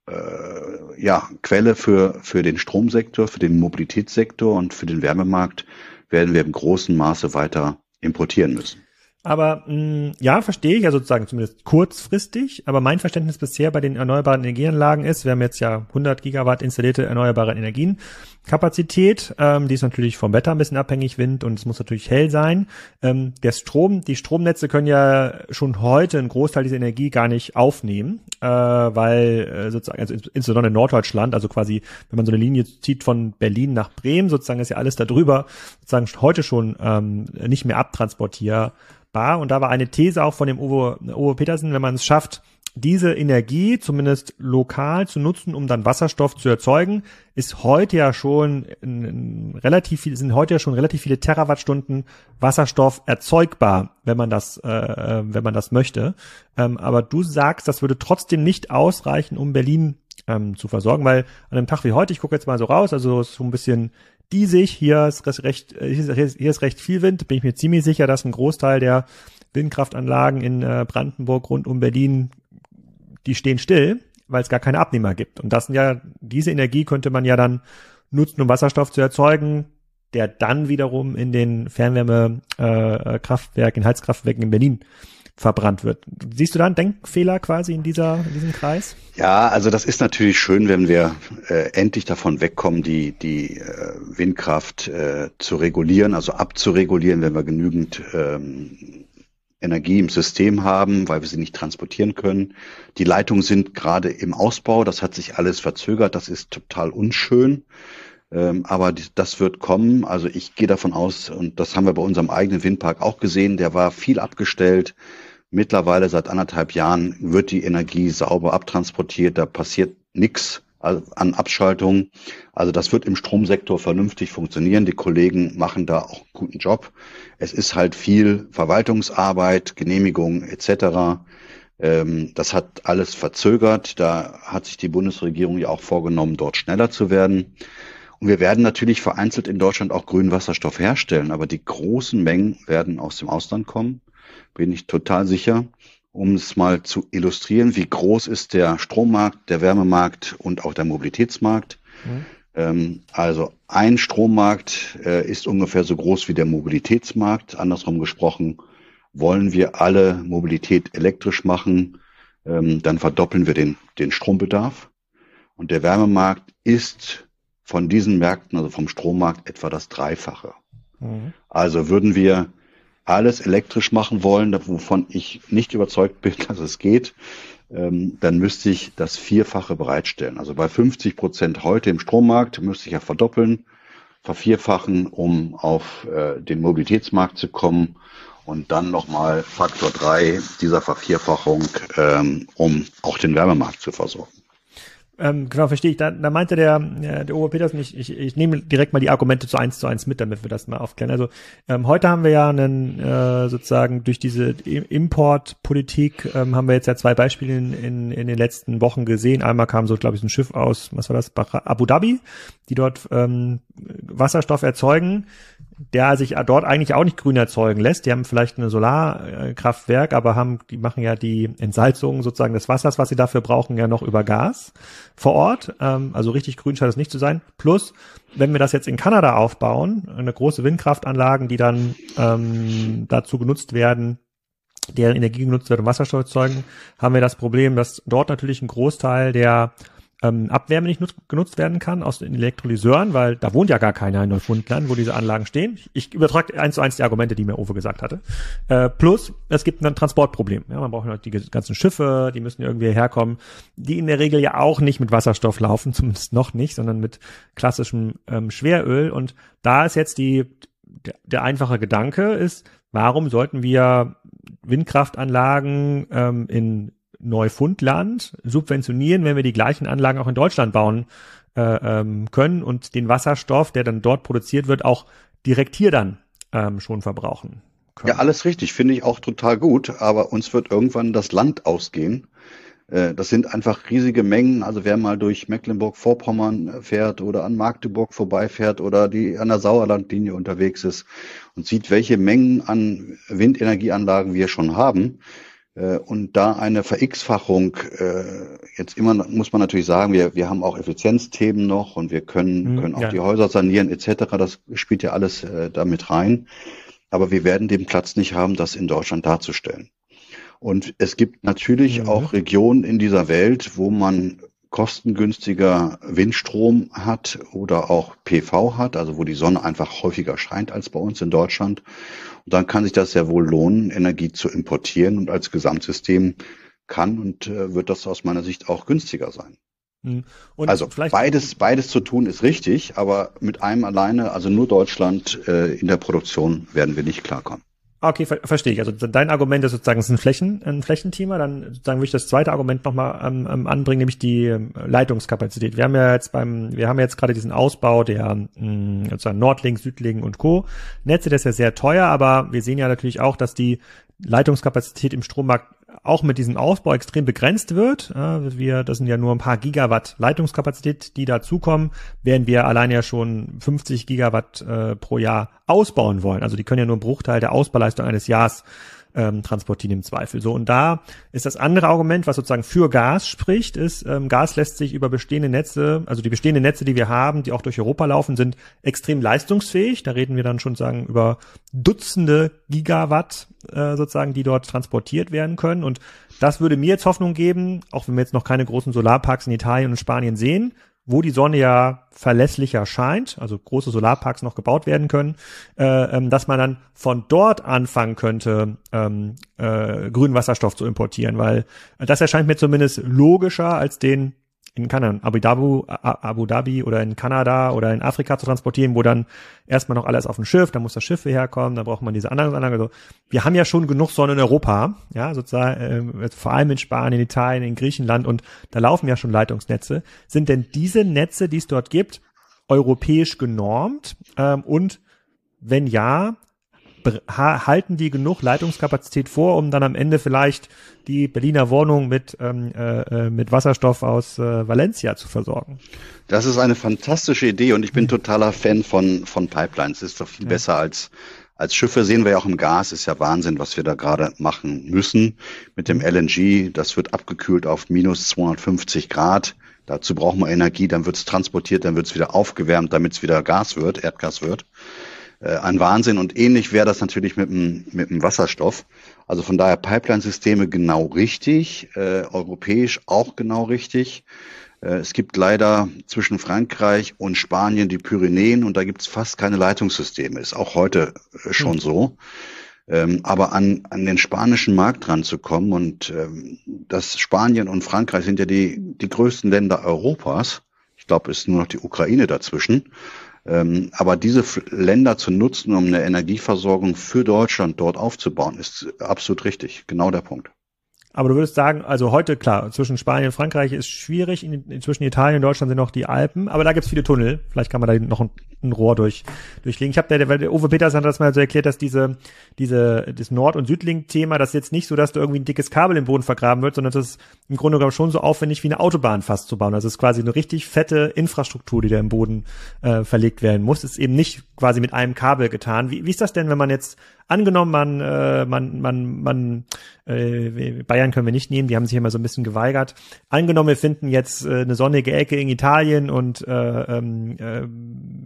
äh, ja, Quelle für, für den Stromsektor, für den Mobilitätssektor und für den Wärmemarkt werden wir im großen Maße weiter importieren müssen. Aber mh, mm, ja, verstehe ich ja sozusagen zumindest kurzfristig. Aber mein Verständnis bisher bei den erneuerbaren Energieanlagen ist, wir haben jetzt ja 100 Gigawatt installierte erneuerbare Energien. Kapazität, ähm, die ist natürlich vom Wetter ein bisschen abhängig, Wind und es muss natürlich hell sein. Ähm, der Strom, die Stromnetze können ja schon heute einen Großteil dieser Energie gar nicht aufnehmen, äh, weil äh, sozusagen, also insbesondere in Norddeutschland, also quasi, wenn man so eine Linie zieht von Berlin nach Bremen, sozusagen ist ja alles darüber, sozusagen heute schon ähm, nicht mehr abtransportierbar. Und da war eine These auch von dem Uwe, Uwe Petersen, wenn man es schafft, diese Energie zumindest lokal zu nutzen, um dann Wasserstoff zu erzeugen, ist heute ja schon relativ viel, sind heute ja schon relativ viele Terawattstunden Wasserstoff erzeugbar, wenn man das, äh, äh, wenn man das möchte. Ähm, aber du sagst, das würde trotzdem nicht ausreichen, um Berlin ähm, zu versorgen, weil an einem Tag wie heute, ich gucke jetzt mal so raus, also so ein bisschen diesig, hier ist recht, äh, hier ist recht viel Wind, bin ich mir ziemlich sicher, dass ein Großteil der Windkraftanlagen in äh, Brandenburg rund um Berlin die stehen still, weil es gar keine Abnehmer gibt. Und das sind ja, diese Energie könnte man ja dann nutzen, um Wasserstoff zu erzeugen, der dann wiederum in den Fernwärmekraftwerken, äh, in Heizkraftwerken in Berlin verbrannt wird. Siehst du da einen Denkfehler quasi in dieser in diesem Kreis? Ja, also das ist natürlich schön, wenn wir äh, endlich davon wegkommen, die die äh, Windkraft äh, zu regulieren, also abzuregulieren, wenn wir genügend ähm, Energie im System haben, weil wir sie nicht transportieren können. Die Leitungen sind gerade im Ausbau, das hat sich alles verzögert, das ist total unschön. Ähm, aber das wird kommen. Also ich gehe davon aus, und das haben wir bei unserem eigenen Windpark auch gesehen, der war viel abgestellt. Mittlerweile seit anderthalb Jahren wird die Energie sauber abtransportiert, da passiert nichts an Abschaltung. Also das wird im Stromsektor vernünftig funktionieren. Die Kollegen machen da auch einen guten Job. Es ist halt viel Verwaltungsarbeit, Genehmigung etc. Ähm, das hat alles verzögert. Da hat sich die Bundesregierung ja auch vorgenommen, dort schneller zu werden. Und wir werden natürlich vereinzelt in Deutschland auch grünen Wasserstoff herstellen, aber die großen Mengen werden aus dem Ausland kommen, bin ich total sicher um es mal zu illustrieren, wie groß ist der Strommarkt, der Wärmemarkt und auch der Mobilitätsmarkt. Mhm. Ähm, also ein Strommarkt äh, ist ungefähr so groß wie der Mobilitätsmarkt. Andersrum gesprochen, wollen wir alle Mobilität elektrisch machen, ähm, dann verdoppeln wir den, den Strombedarf. Und der Wärmemarkt ist von diesen Märkten, also vom Strommarkt, etwa das Dreifache. Mhm. Also würden wir alles elektrisch machen wollen, wovon ich nicht überzeugt bin, dass es geht, ähm, dann müsste ich das Vierfache bereitstellen. Also bei 50 Prozent heute im Strommarkt müsste ich ja verdoppeln, vervierfachen, um auf äh, den Mobilitätsmarkt zu kommen und dann nochmal Faktor drei dieser Vervierfachung, ähm, um auch den Wärmemarkt zu versorgen. Ähm, genau, verstehe ich. Da, da meinte der, äh, der Ober Petersen, ich, ich, ich nehme direkt mal die Argumente zu eins zu eins mit, damit wir das mal aufklären. Also ähm, heute haben wir ja einen, äh, sozusagen durch diese Importpolitik ähm, haben wir jetzt ja zwei Beispiele in, in, in den letzten Wochen gesehen. Einmal kam so, glaube ich, ein Schiff aus, was war das, Abu Dhabi, die dort ähm, Wasserstoff erzeugen der sich dort eigentlich auch nicht grün erzeugen lässt. Die haben vielleicht ein Solarkraftwerk, aber haben, die machen ja die Entsalzung sozusagen des Wassers, was sie dafür brauchen, ja noch über Gas vor Ort. Ähm, also richtig grün scheint es nicht zu sein. Plus, wenn wir das jetzt in Kanada aufbauen, eine große Windkraftanlagen, die dann ähm, dazu genutzt werden, deren Energie genutzt wird, um Wasserstoff zu erzeugen, haben wir das Problem, dass dort natürlich ein Großteil der ähm, Abwärme nicht nutz, genutzt werden kann aus den Elektrolyseuren, weil da wohnt ja gar keiner in Neufundland, wo diese Anlagen stehen. Ich übertrage eins zu eins die Argumente, die mir Uwe gesagt hatte. Äh, plus, es gibt ein Transportproblem. Ja, man braucht noch die ganzen Schiffe, die müssen irgendwie herkommen, die in der Regel ja auch nicht mit Wasserstoff laufen, zumindest noch nicht, sondern mit klassischem ähm, Schweröl. Und da ist jetzt die, der, der einfache Gedanke ist, warum sollten wir Windkraftanlagen ähm, in Neufundland subventionieren, wenn wir die gleichen Anlagen auch in Deutschland bauen äh, ähm, können und den Wasserstoff, der dann dort produziert wird, auch direkt hier dann ähm, schon verbrauchen können. Ja, alles richtig, finde ich auch total gut, aber uns wird irgendwann das Land ausgehen. Äh, das sind einfach riesige Mengen. Also wer mal durch Mecklenburg-Vorpommern fährt oder an Magdeburg vorbeifährt oder die an der Sauerlandlinie unterwegs ist und sieht, welche Mengen an Windenergieanlagen wir schon haben, und da eine Ver-X-Fachung, äh, jetzt immer muss man natürlich sagen, wir, wir haben auch Effizienzthemen noch und wir können, mhm, können auch ja. die Häuser sanieren etc. Das spielt ja alles äh, damit rein. aber wir werden den Platz nicht haben, das in Deutschland darzustellen. Und es gibt natürlich mhm. auch Regionen in dieser Welt, wo man kostengünstiger Windstrom hat oder auch PV hat, also wo die Sonne einfach häufiger scheint als bei uns in Deutschland. Und dann kann sich das sehr wohl lohnen, Energie zu importieren und als Gesamtsystem kann und äh, wird das aus meiner Sicht auch günstiger sein. Hm. Und also beides, beides zu tun ist richtig, aber mit einem alleine, also nur Deutschland äh, in der Produktion werden wir nicht klarkommen. Okay, ver verstehe ich. Also dein Argument ist sozusagen, es ist ein Flächen, ein Flächenthema. Dann sozusagen würde ich das zweite Argument nochmal ähm, ähm, anbringen, nämlich die ähm, Leitungskapazität. Wir haben ja jetzt beim, wir haben jetzt gerade diesen Ausbau der mh, hm, sozusagen Nordlink, Südlink und Co. Netze, das ist ja sehr teuer, aber wir sehen ja natürlich auch, dass die Leitungskapazität im Strommarkt auch mit diesem Ausbau extrem begrenzt wird. Wir, das sind ja nur ein paar Gigawatt Leitungskapazität, die dazukommen, während wir allein ja schon 50 Gigawatt äh, pro Jahr ausbauen wollen. Also die können ja nur einen Bruchteil der Ausbauleistung eines Jahres ähm, transportieren im Zweifel. So und da ist das andere Argument, was sozusagen für Gas spricht, ist ähm, Gas lässt sich über bestehende Netze, also die bestehenden Netze, die wir haben, die auch durch Europa laufen, sind extrem leistungsfähig. Da reden wir dann schon sagen über Dutzende Gigawatt äh, sozusagen, die dort transportiert werden können und das würde mir jetzt Hoffnung geben, auch wenn wir jetzt noch keine großen Solarparks in Italien und Spanien sehen, wo die Sonne ja verlässlicher scheint, also große Solarparks noch gebaut werden können, äh, ähm, dass man dann von dort anfangen könnte, ähm, äh, grünen Wasserstoff zu importieren, weil das erscheint mir zumindest logischer als den in Kanada, Abu Dhabi, Abu Dhabi oder in Kanada oder in Afrika zu transportieren, wo dann erstmal noch alles auf dem Schiff, dann muss das Schiff herkommen, dann braucht man diese anderen Anlage. Also wir haben ja schon genug Sonne in Europa, ja, sozusagen, äh, vor allem in Spanien, in Italien, in Griechenland und da laufen ja schon Leitungsnetze. Sind denn diese Netze, die es dort gibt, europäisch genormt? Ähm, und wenn ja, halten die genug Leitungskapazität vor, um dann am Ende vielleicht die Berliner Wohnung mit, ähm, äh, äh, mit Wasserstoff aus äh, Valencia zu versorgen? Das ist eine fantastische Idee und ich bin totaler Fan von, von Pipelines. Das ist doch viel ja. besser als, als Schiffe sehen wir ja auch im Gas, ist ja Wahnsinn, was wir da gerade machen müssen mit dem LNG. Das wird abgekühlt auf minus 250 Grad. Dazu brauchen wir Energie, dann wird es transportiert, dann wird es wieder aufgewärmt, damit es wieder Gas wird, Erdgas wird äh, ein Wahnsinn. Und ähnlich wäre das natürlich mit dem, mit dem Wasserstoff. Also von daher Pipeline-Systeme genau richtig, äh, europäisch auch genau richtig. Äh, es gibt leider zwischen Frankreich und Spanien die Pyrenäen und da gibt es fast keine Leitungssysteme. Ist auch heute äh, schon hm. so. Ähm, aber an, an den spanischen Markt ranzukommen und ähm, das Spanien und Frankreich sind ja die, die größten Länder Europas. Ich glaube, es ist nur noch die Ukraine dazwischen. Ähm, aber diese Länder zu nutzen, um eine Energieversorgung für Deutschland dort aufzubauen, ist absolut richtig. Genau der Punkt. Aber du würdest sagen, also heute klar, zwischen Spanien und Frankreich ist schwierig, in, zwischen Italien und Deutschland sind noch die Alpen, aber da gibt's viele Tunnel. Vielleicht kann man da noch ein, ein Rohr durch durchlegen. Ich habe der, der Uwe Peters hat das mal so erklärt, dass diese diese das Nord- und Südlink-Thema, das ist jetzt nicht so, dass du irgendwie ein dickes Kabel im Boden vergraben wird, sondern das ist im Grunde genommen schon so aufwendig wie eine Autobahn fast zu bauen. Also es ist quasi eine richtig fette Infrastruktur, die da im Boden äh, verlegt werden muss. Ist eben nicht quasi mit einem Kabel getan. Wie, wie ist das denn, wenn man jetzt angenommen, man, äh, man, man, man, äh, Bayern können wir nicht nehmen, die haben sich immer so ein bisschen geweigert. Angenommen, wir finden jetzt äh, eine sonnige Ecke in Italien und äh, ähm, äh,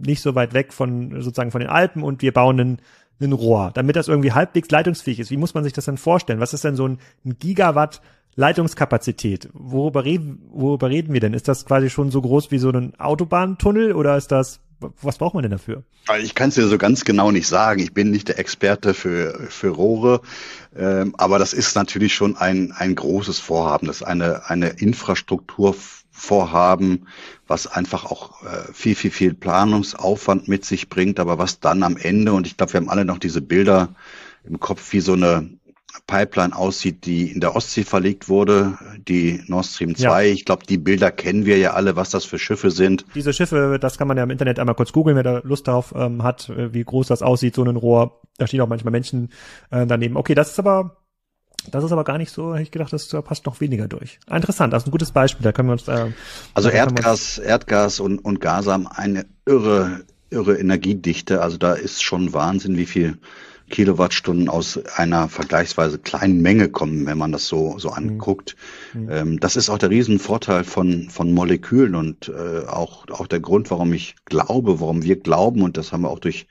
nicht so weit weg von sozusagen von den Alpen und wir bauen einen, einen Rohr, damit das irgendwie halbwegs leitungsfähig ist. Wie muss man sich das denn vorstellen? Was ist denn so ein, ein Gigawatt Leitungskapazität? Worüber reden, worüber reden wir denn? Ist das quasi schon so groß wie so ein Autobahntunnel oder ist das was braucht man denn dafür? Ich kann es dir so ganz genau nicht sagen. Ich bin nicht der Experte für, für Rohre, ähm, aber das ist natürlich schon ein, ein großes Vorhaben. Das ist eine, eine Infrastrukturvorhaben, was einfach auch äh, viel, viel, viel Planungsaufwand mit sich bringt, aber was dann am Ende, und ich glaube, wir haben alle noch diese Bilder im Kopf, wie so eine Pipeline aussieht, die in der Ostsee verlegt wurde, die Nord Stream 2. Ja. Ich glaube, die Bilder kennen wir ja alle, was das für Schiffe sind. Diese Schiffe, das kann man ja im Internet einmal kurz googeln, wer da Lust darauf ähm, hat, äh, wie groß das aussieht, so ein Rohr. Da stehen auch manchmal Menschen äh, daneben. Okay, das ist aber das ist aber gar nicht so, hätte ich gedacht, das passt noch weniger durch. Interessant, das ist ein gutes Beispiel, da können wir uns. Äh, also Erdgas, Erdgas und, und Gas haben eine irre, irre Energiedichte. Also da ist schon Wahnsinn, wie viel Kilowattstunden aus einer vergleichsweise kleinen Menge kommen, wenn man das so, so mhm. anguckt. Mhm. Ähm, das ist auch der Riesenvorteil von, von Molekülen und äh, auch, auch der Grund, warum ich glaube, warum wir glauben, und das haben wir auch durch,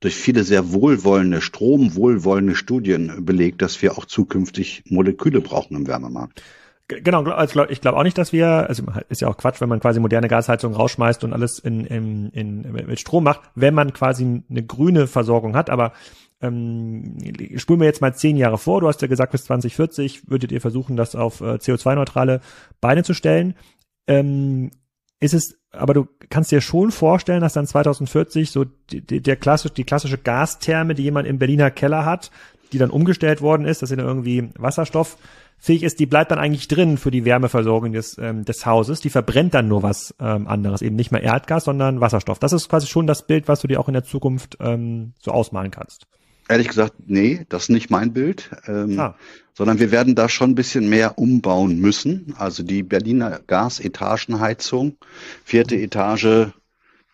durch viele sehr wohlwollende, stromwohlwollende Studien belegt, dass wir auch zukünftig Moleküle brauchen im Wärmemarkt. Genau, also ich glaube auch nicht, dass wir, also ist ja auch Quatsch, wenn man quasi moderne Gasheizung rausschmeißt und alles in, in, in, mit Strom macht, wenn man quasi eine grüne Versorgung hat, aber ähm, spulen wir jetzt mal zehn Jahre vor, du hast ja gesagt, bis 2040 würdet ihr versuchen, das auf äh, CO2-neutrale Beine zu stellen. Ähm, ist es, aber du kannst dir schon vorstellen, dass dann 2040 so die, die, der klassisch, die klassische Gastherme, die jemand im Berliner Keller hat, die dann umgestellt worden ist, dass sie dann irgendwie Wasserstoff fähig ist, die bleibt dann eigentlich drin für die Wärmeversorgung des, ähm, des Hauses. Die verbrennt dann nur was ähm, anderes, eben nicht mehr Erdgas, sondern Wasserstoff. Das ist quasi schon das Bild, was du dir auch in der Zukunft ähm, so ausmalen kannst. Ehrlich gesagt, nee, das ist nicht mein Bild, ähm, ah. sondern wir werden da schon ein bisschen mehr umbauen müssen. Also die Berliner Gasetagenheizung, vierte Etage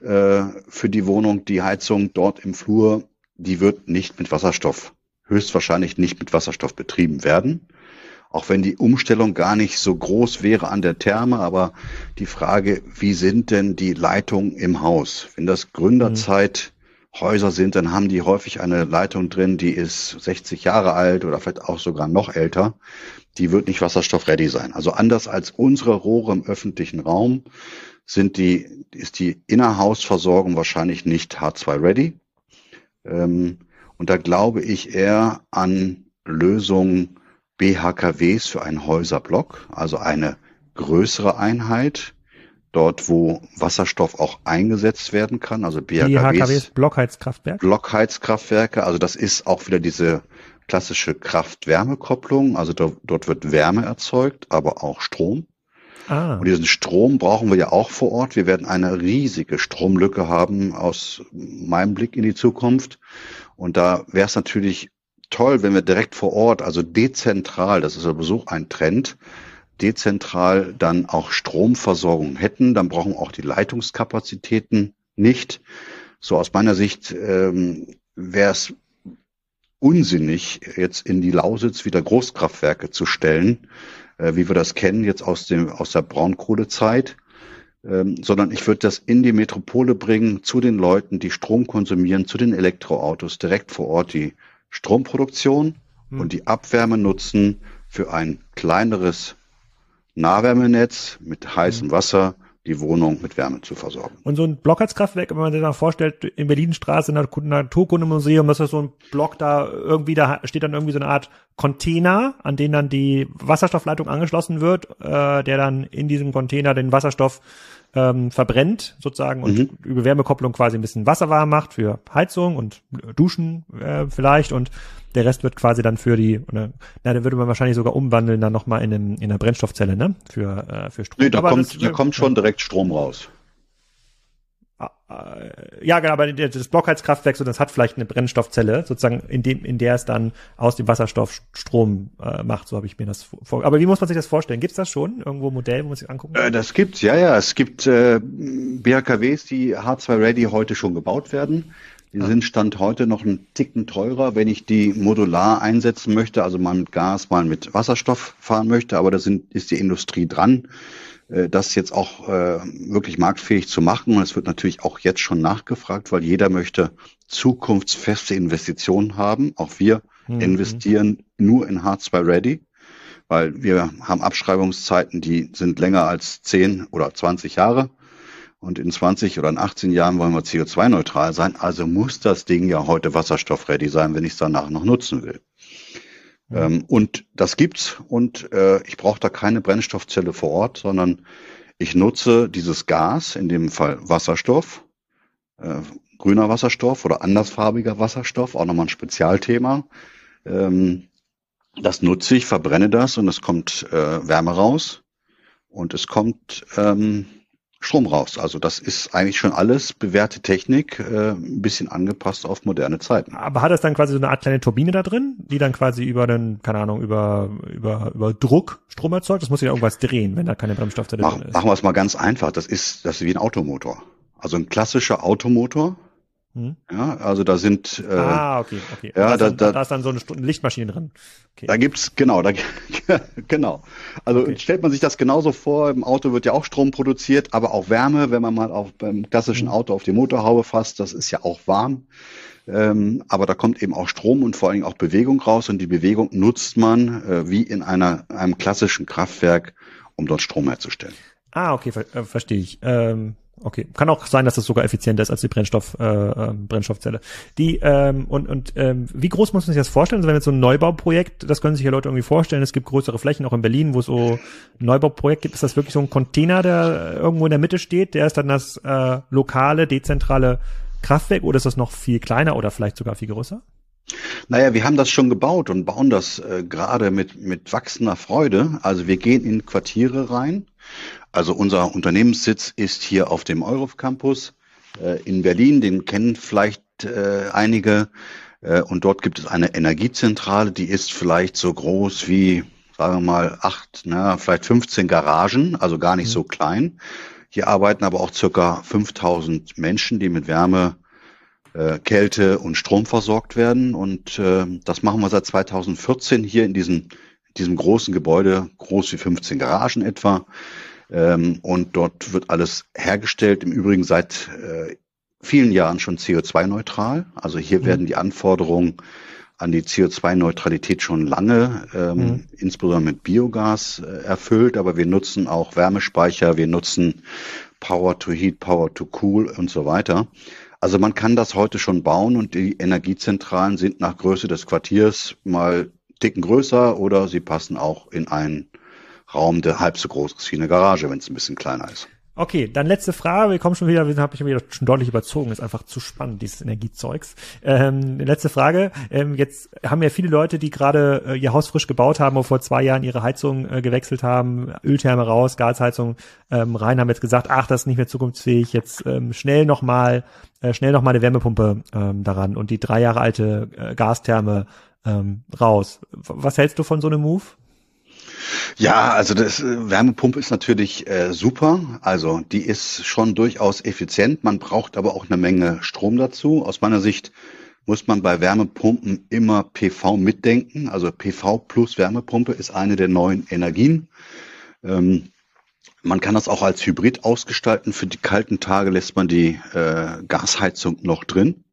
äh, für die Wohnung, die Heizung dort im Flur, die wird nicht mit Wasserstoff, höchstwahrscheinlich nicht mit Wasserstoff betrieben werden auch wenn die Umstellung gar nicht so groß wäre an der Therme, aber die Frage, wie sind denn die Leitungen im Haus? Wenn das Gründerzeit Häuser sind, dann haben die häufig eine Leitung drin, die ist 60 Jahre alt oder vielleicht auch sogar noch älter. Die wird nicht wasserstoffready sein. Also anders als unsere Rohre im öffentlichen Raum sind die, ist die Innerhausversorgung wahrscheinlich nicht H2 ready. Ähm, und da glaube ich eher an Lösungen, BHKWs für einen Häuserblock, also eine größere Einheit, dort wo Wasserstoff auch eingesetzt werden kann, also BHKWs. Blockheizkraftwerke. Blockheizkraftwerke, also das ist auch wieder diese klassische Kraft-Wärme-Kopplung, also dort, dort wird Wärme erzeugt, aber auch Strom. Ah. Und diesen Strom brauchen wir ja auch vor Ort. Wir werden eine riesige Stromlücke haben aus meinem Blick in die Zukunft. Und da wäre es natürlich toll, wenn wir direkt vor Ort, also dezentral, das ist sowieso ein Trend, dezentral dann auch Stromversorgung hätten. Dann brauchen auch die Leitungskapazitäten nicht. So aus meiner Sicht ähm, wäre es unsinnig, jetzt in die Lausitz wieder Großkraftwerke zu stellen, äh, wie wir das kennen jetzt aus dem aus der Braunkohlezeit, ähm, sondern ich würde das in die Metropole bringen zu den Leuten, die Strom konsumieren, zu den Elektroautos direkt vor Ort die Stromproduktion hm. und die Abwärme nutzen für ein kleineres Nahwärmenetz mit heißem hm. Wasser die Wohnung mit Wärme zu versorgen. Und so ein Blockheizkraftwerk, wenn man sich mal vorstellt, in Berlinstraße, in der Naturkundemuseum, das ist so ein Block da irgendwie, da steht dann irgendwie so eine Art Container, an den dann die Wasserstoffleitung angeschlossen wird, äh, der dann in diesem Container den Wasserstoff ähm, verbrennt sozusagen und mhm. über Wärmekopplung quasi ein bisschen Wasser warm macht für Heizung und Duschen äh, vielleicht und der Rest wird quasi dann für die, oder, na, dann würde man wahrscheinlich sogar umwandeln dann nochmal in, einem, in einer Brennstoffzelle, ne? Für, äh, für Strom. Nee, da, kommt, das, da kommt schon direkt Strom raus. Ah, äh, ja, genau, aber das Blockheizkraftwerk, so, das hat vielleicht eine Brennstoffzelle, sozusagen, in dem, in der es dann aus dem Wasserstoff Strom äh, macht, so habe ich mir das vor. Aber wie muss man sich das vorstellen? Gibt's das schon? Irgendwo ein Modell, wo man sich angucken kann? Äh, das gibt's, ja, ja. Es gibt äh, BHKWs, die H2 Ready heute schon gebaut werden. Die ja. sind Stand heute noch einen Ticken teurer, wenn ich die modular einsetzen möchte, also mal mit Gas, mal mit Wasserstoff fahren möchte, aber da sind, ist die Industrie dran, das jetzt auch äh, wirklich marktfähig zu machen. Und es wird natürlich auch jetzt schon nachgefragt, weil jeder möchte zukunftsfeste Investitionen haben. Auch wir mhm. investieren nur in H2 Ready, weil wir haben Abschreibungszeiten, die sind länger als 10 oder 20 Jahre. Und in 20 oder in 18 Jahren wollen wir CO2-neutral sein. Also muss das Ding ja heute wasserstoffready sein, wenn ich es danach noch nutzen will. Ähm, und das gibt's. Und äh, ich brauche da keine Brennstoffzelle vor Ort, sondern ich nutze dieses Gas, in dem Fall Wasserstoff, äh, grüner Wasserstoff oder andersfarbiger Wasserstoff, auch nochmal ein Spezialthema. Ähm, das nutze ich, verbrenne das und es kommt äh, Wärme raus und es kommt ähm, Strom raus. Also das ist eigentlich schon alles bewährte Technik, äh, ein bisschen angepasst auf moderne Zeiten. Aber hat es dann quasi so eine Art kleine Turbine da drin, die dann quasi über den, keine Ahnung, über, über, über Druck Strom erzeugt? Das muss ja irgendwas drehen, wenn da keine Bremsstoffzelle drin ist. Machen wir es mal ganz einfach. Das ist, das ist wie ein Automotor. Also ein klassischer Automotor. Hm? Ja, also da sind äh, ah okay okay ja da, da, da, ist dann so eine Lichtmaschine drin. Okay. Da gibt's genau da genau also okay. stellt man sich das genauso vor im Auto wird ja auch Strom produziert aber auch Wärme wenn man mal auf beim klassischen hm. Auto auf die Motorhaube fasst das ist ja auch warm ähm, aber da kommt eben auch Strom und vor allen Dingen auch Bewegung raus und die Bewegung nutzt man äh, wie in einer einem klassischen Kraftwerk um dort Strom herzustellen. Ah okay ver äh, verstehe ich. Ähm Okay, kann auch sein, dass das sogar effizienter ist als die Brennstoff, äh, ähm, Brennstoffzelle. Die ähm, und und ähm, wie groß muss man sich das vorstellen? Also wenn jetzt so ein Neubauprojekt, das können sich ja Leute irgendwie vorstellen. Es gibt größere Flächen auch in Berlin, wo es so ein Neubauprojekt gibt. Ist das wirklich so ein Container, der irgendwo in der Mitte steht? Der ist dann das äh, lokale, dezentrale Kraftwerk oder ist das noch viel kleiner oder vielleicht sogar viel größer? Naja, wir haben das schon gebaut und bauen das äh, gerade mit, mit wachsender Freude. Also wir gehen in Quartiere rein. Also unser Unternehmenssitz ist hier auf dem Eurof Campus äh, in Berlin. Den kennen vielleicht äh, einige. Äh, und dort gibt es eine Energiezentrale, die ist vielleicht so groß wie, sagen wir mal, acht, na, vielleicht 15 Garagen, also gar nicht mhm. so klein. Hier arbeiten aber auch circa 5000 Menschen, die mit Wärme äh, Kälte und Strom versorgt werden. Und äh, das machen wir seit 2014 hier in diesem, diesem großen Gebäude, groß wie 15 Garagen etwa. Ähm, und dort wird alles hergestellt. Im Übrigen seit äh, vielen Jahren schon CO2-neutral. Also hier mhm. werden die Anforderungen an die CO2-Neutralität schon lange, ähm, mhm. insbesondere mit Biogas äh, erfüllt, aber wir nutzen auch Wärmespeicher, wir nutzen Power to Heat, Power to Cool und so weiter. Also man kann das heute schon bauen und die Energiezentralen sind nach Größe des Quartiers mal dicken größer oder sie passen auch in einen Raum, der halb so groß ist wie eine Garage, wenn es ein bisschen kleiner ist. Okay, dann letzte Frage. Wir kommen schon wieder, wir haben mich wieder schon deutlich überzogen. Ist einfach zu spannend, dieses Energiezeugs. Ähm, letzte Frage. Ähm, jetzt haben ja viele Leute, die gerade äh, ihr Haus frisch gebaut haben und vor zwei Jahren ihre Heizung äh, gewechselt haben, Öltherme raus, Gasheizung ähm, rein, haben jetzt gesagt, ach, das ist nicht mehr zukunftsfähig. Jetzt ähm, schnell nochmal, äh, schnell nochmal eine Wärmepumpe ähm, daran und die drei Jahre alte äh, Gastherme ähm, raus. Was hältst du von so einem Move? Ja, also das äh, Wärmepumpe ist natürlich äh, super. Also die ist schon durchaus effizient. Man braucht aber auch eine Menge Strom dazu. Aus meiner Sicht muss man bei Wärmepumpen immer PV mitdenken. Also PV plus Wärmepumpe ist eine der neuen Energien. Ähm, man kann das auch als Hybrid ausgestalten. Für die kalten Tage lässt man die äh, Gasheizung noch drin.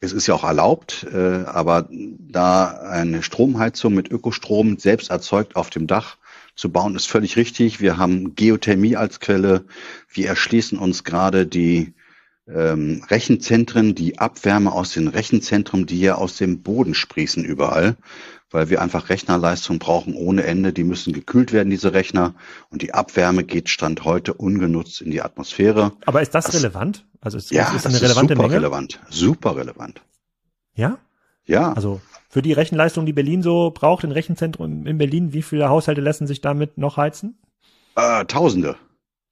Es ist ja auch erlaubt, äh, aber da eine Stromheizung mit Ökostrom selbst erzeugt auf dem Dach zu bauen, ist völlig richtig. Wir haben Geothermie als Quelle. Wir erschließen uns gerade die ähm, Rechenzentren, die Abwärme aus den Rechenzentren, die ja aus dem Boden sprießen überall, weil wir einfach Rechnerleistung brauchen ohne Ende. Die müssen gekühlt werden, diese Rechner. Und die Abwärme geht Stand heute ungenutzt in die Atmosphäre. Aber ist das, das relevant? Also ist, ja, ist das eine das relevante ist super Menge? relevant. Super relevant. Ja? Ja. Also für die Rechenleistung, die Berlin so braucht, in Rechenzentrum in Berlin, wie viele Haushalte lassen sich damit noch heizen? Äh, Tausende.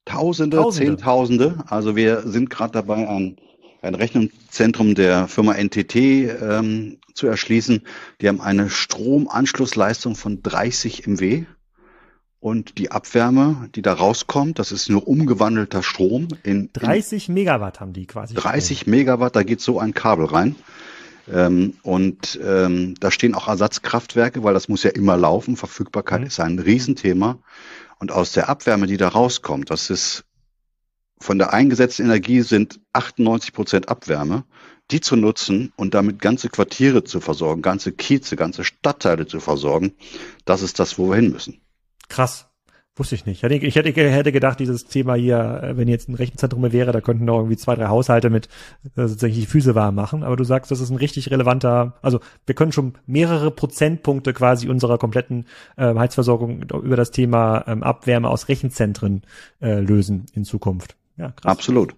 Tausende, Tausende. Zehntausende. Also wir sind gerade dabei, ein, ein Rechenzentrum der Firma NTT ähm, zu erschließen. Die haben eine Stromanschlussleistung von 30 MW. Und die Abwärme, die da rauskommt, das ist nur umgewandelter Strom. In, 30 Megawatt haben die quasi. 30 Strom. Megawatt, da geht so ein Kabel rein. Ähm, und ähm, da stehen auch Ersatzkraftwerke, weil das muss ja immer laufen. Verfügbarkeit mhm. ist ein Riesenthema. Und aus der Abwärme, die da rauskommt, das ist von der eingesetzten Energie sind 98 Prozent Abwärme, die zu nutzen und damit ganze Quartiere zu versorgen, ganze Kieze, ganze Stadtteile zu versorgen, das ist das, wo wir hin müssen. Krass. Wusste ich nicht. Ich hätte, hätte gedacht, dieses Thema hier, äh, wenn jetzt ein Rechenzentrum wäre, da könnten noch irgendwie zwei, drei Haushalte mit äh, sozusagen die Füße warm machen. Aber du sagst, das ist ein richtig relevanter, also wir können schon mehrere Prozentpunkte quasi unserer kompletten äh, Heizversorgung über das Thema ähm, Abwärme aus Rechenzentren äh, lösen in Zukunft. Ja, krass. Absolut.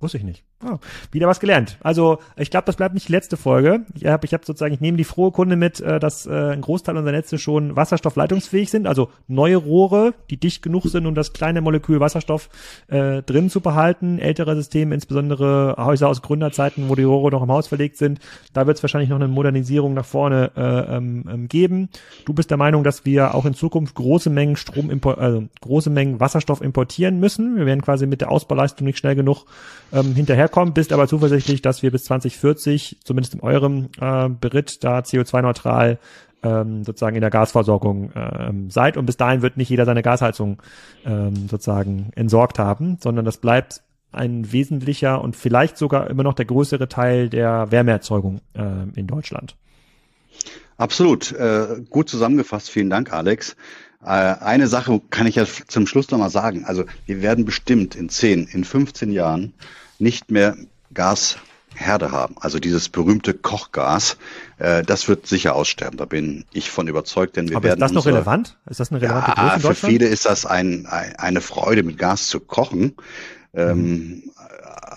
Wusste ich nicht. Oh, wieder was gelernt. Also ich glaube, das bleibt nicht die letzte Folge. Ich habe ich hab sozusagen, ich nehme die frohe Kunde mit, äh, dass äh, ein Großteil unserer Netze schon wasserstoffleitungsfähig sind, also neue Rohre, die dicht genug sind, um das kleine Molekül Wasserstoff äh, drin zu behalten. Ältere Systeme, insbesondere Häuser aus Gründerzeiten, wo die Rohre noch im Haus verlegt sind, da wird es wahrscheinlich noch eine Modernisierung nach vorne äh, ähm, ähm, geben. Du bist der Meinung, dass wir auch in Zukunft große Mengen Strom, also große Mengen Wasserstoff importieren müssen. Wir werden quasi mit der Ausbauleistung nicht schnell genug ähm, hinterher herkommt, bist aber zuversichtlich, dass wir bis 2040, zumindest in eurem äh, Beritt, da CO2-neutral ähm, sozusagen in der Gasversorgung ähm, seid. Und bis dahin wird nicht jeder seine Gasheizung ähm, sozusagen entsorgt haben, sondern das bleibt ein wesentlicher und vielleicht sogar immer noch der größere Teil der Wärmeerzeugung äh, in Deutschland. Absolut. Äh, gut zusammengefasst. Vielen Dank, Alex. Äh, eine Sache kann ich ja zum Schluss nochmal sagen. Also wir werden bestimmt in 10, in 15 Jahren nicht mehr Gasherde haben. Also dieses berühmte Kochgas, äh, das wird sicher aussterben. Da bin ich von überzeugt, denn wir Aber werden. Ist das noch relevant? Ist das eine relevante ja, Für viele ist das ein, ein, eine Freude, mit Gas zu kochen. Ähm,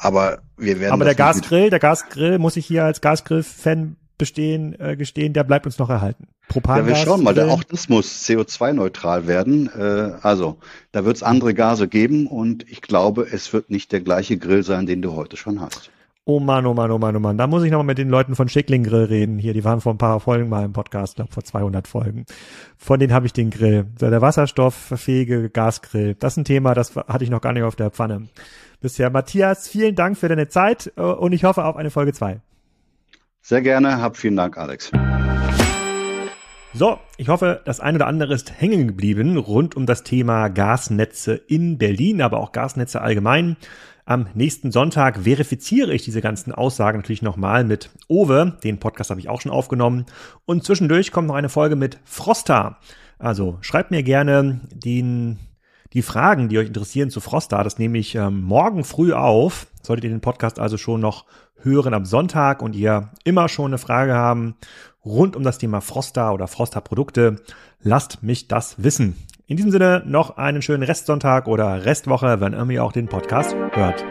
aber wir werden. Aber der Gasgrill, der Gasgrill muss ich hier als Gasgrill-Fan bestehen, äh, gestehen, der bleibt uns noch erhalten. Propangas. Ja, wir schauen mal, auch das muss CO2-neutral werden. Äh, also, da wird es andere Gase geben und ich glaube, es wird nicht der gleiche Grill sein, den du heute schon hast. Oh Mann, oh Mann, oh Mann, oh Mann. Da muss ich nochmal mit den Leuten von Schickling Grill reden. Hier, die waren vor ein paar Folgen mal im Podcast, glaube vor 200 Folgen. Von denen habe ich den Grill. Der wasserstofffähige Gasgrill. Das ist ein Thema, das hatte ich noch gar nicht auf der Pfanne. Bisher. Matthias, vielen Dank für deine Zeit äh, und ich hoffe auf eine Folge 2. Sehr gerne. Hab vielen Dank, Alex. So, ich hoffe, das eine oder andere ist hängen geblieben rund um das Thema Gasnetze in Berlin, aber auch Gasnetze allgemein. Am nächsten Sonntag verifiziere ich diese ganzen Aussagen natürlich nochmal mit Owe. Den Podcast habe ich auch schon aufgenommen. Und zwischendurch kommt noch eine Folge mit Frosta. Also schreibt mir gerne den, die Fragen, die euch interessieren zu Frosta. Das nehme ich ähm, morgen früh auf. Solltet ihr den Podcast also schon noch hören am Sonntag und ihr immer schon eine Frage haben rund um das Thema Frosta oder Frosta-Produkte, lasst mich das wissen. In diesem Sinne noch einen schönen Restsonntag oder Restwoche, wenn ihr auch den Podcast hört.